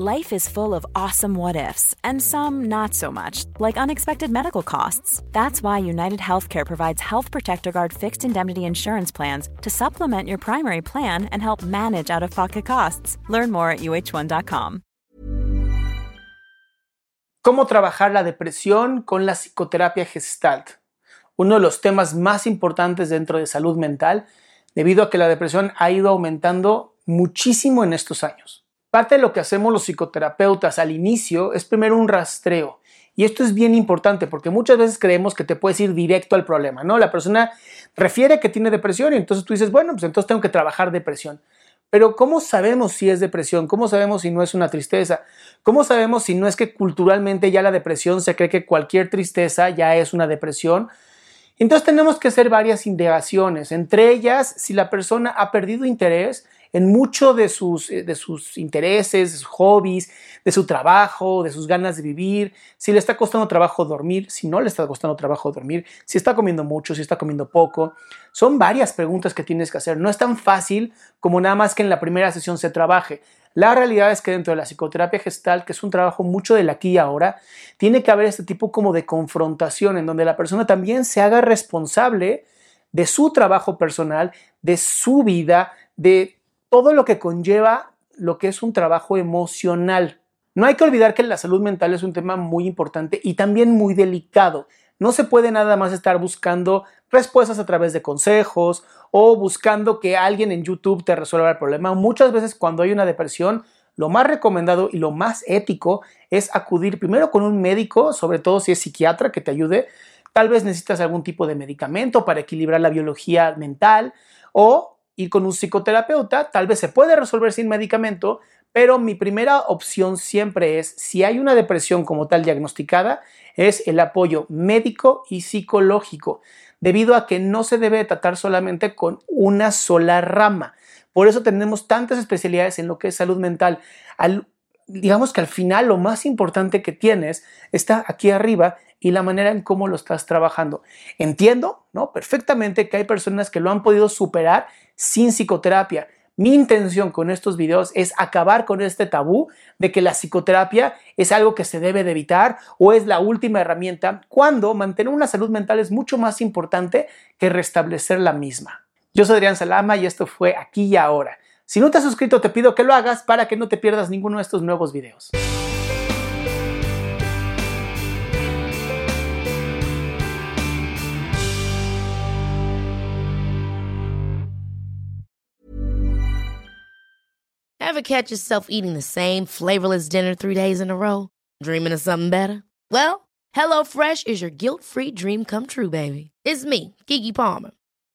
Life is full of awesome what ifs, and some not so much, like unexpected medical costs. That's why United Healthcare provides Health Protector Guard fixed indemnity insurance plans to supplement your primary plan and help manage out of pocket costs. Learn more at uh1.com. ¿Cómo trabajar la depresión con la psicoterapia gestalt? Uno de los temas más importantes dentro de salud mental, debido a que la depresión ha ido aumentando muchísimo en estos años. Parte de lo que hacemos los psicoterapeutas al inicio es primero un rastreo. Y esto es bien importante porque muchas veces creemos que te puedes ir directo al problema, ¿no? La persona refiere que tiene depresión y entonces tú dices, bueno, pues entonces tengo que trabajar depresión. Pero ¿cómo sabemos si es depresión? ¿Cómo sabemos si no es una tristeza? ¿Cómo sabemos si no es que culturalmente ya la depresión se cree que cualquier tristeza ya es una depresión? Entonces tenemos que hacer varias indagaciones, entre ellas si la persona ha perdido interés en mucho de sus, eh, de sus intereses, de sus hobbies, de su trabajo, de sus ganas de vivir, si le está costando trabajo dormir, si no le está costando trabajo dormir, si está comiendo mucho, si está comiendo poco. Son varias preguntas que tienes que hacer. No es tan fácil como nada más que en la primera sesión se trabaje. La realidad es que dentro de la psicoterapia gestal, que es un trabajo mucho del aquí y ahora, tiene que haber este tipo como de confrontación en donde la persona también se haga responsable de su trabajo personal, de su vida, de todo lo que conlleva lo que es un trabajo emocional. No hay que olvidar que la salud mental es un tema muy importante y también muy delicado. No se puede nada más estar buscando respuestas a través de consejos o buscando que alguien en YouTube te resuelva el problema. Muchas veces cuando hay una depresión, lo más recomendado y lo más ético es acudir primero con un médico, sobre todo si es psiquiatra, que te ayude. Tal vez necesitas algún tipo de medicamento para equilibrar la biología mental o ir con un psicoterapeuta, tal vez se puede resolver sin medicamento, pero mi primera opción siempre es, si hay una depresión como tal diagnosticada, es el apoyo médico y psicológico, debido a que no se debe tratar solamente con una sola rama. Por eso tenemos tantas especialidades en lo que es salud mental. Digamos que al final lo más importante que tienes está aquí arriba y la manera en cómo lo estás trabajando. Entiendo, ¿no? Perfectamente que hay personas que lo han podido superar sin psicoterapia. Mi intención con estos videos es acabar con este tabú de que la psicoterapia es algo que se debe de evitar o es la última herramienta cuando mantener una salud mental es mucho más importante que restablecer la misma. Yo soy Adrián Salama y esto fue aquí y ahora. Si no te has suscrito te pido que lo hagas para que no te pierdas ninguno de estos nuevos videos. Ever catch yourself eating the same flavorless dinner three days in a row? Dreaming of something better? Well, HelloFresh is your guilt-free dream come true, baby. It's me, Kiki Palmer.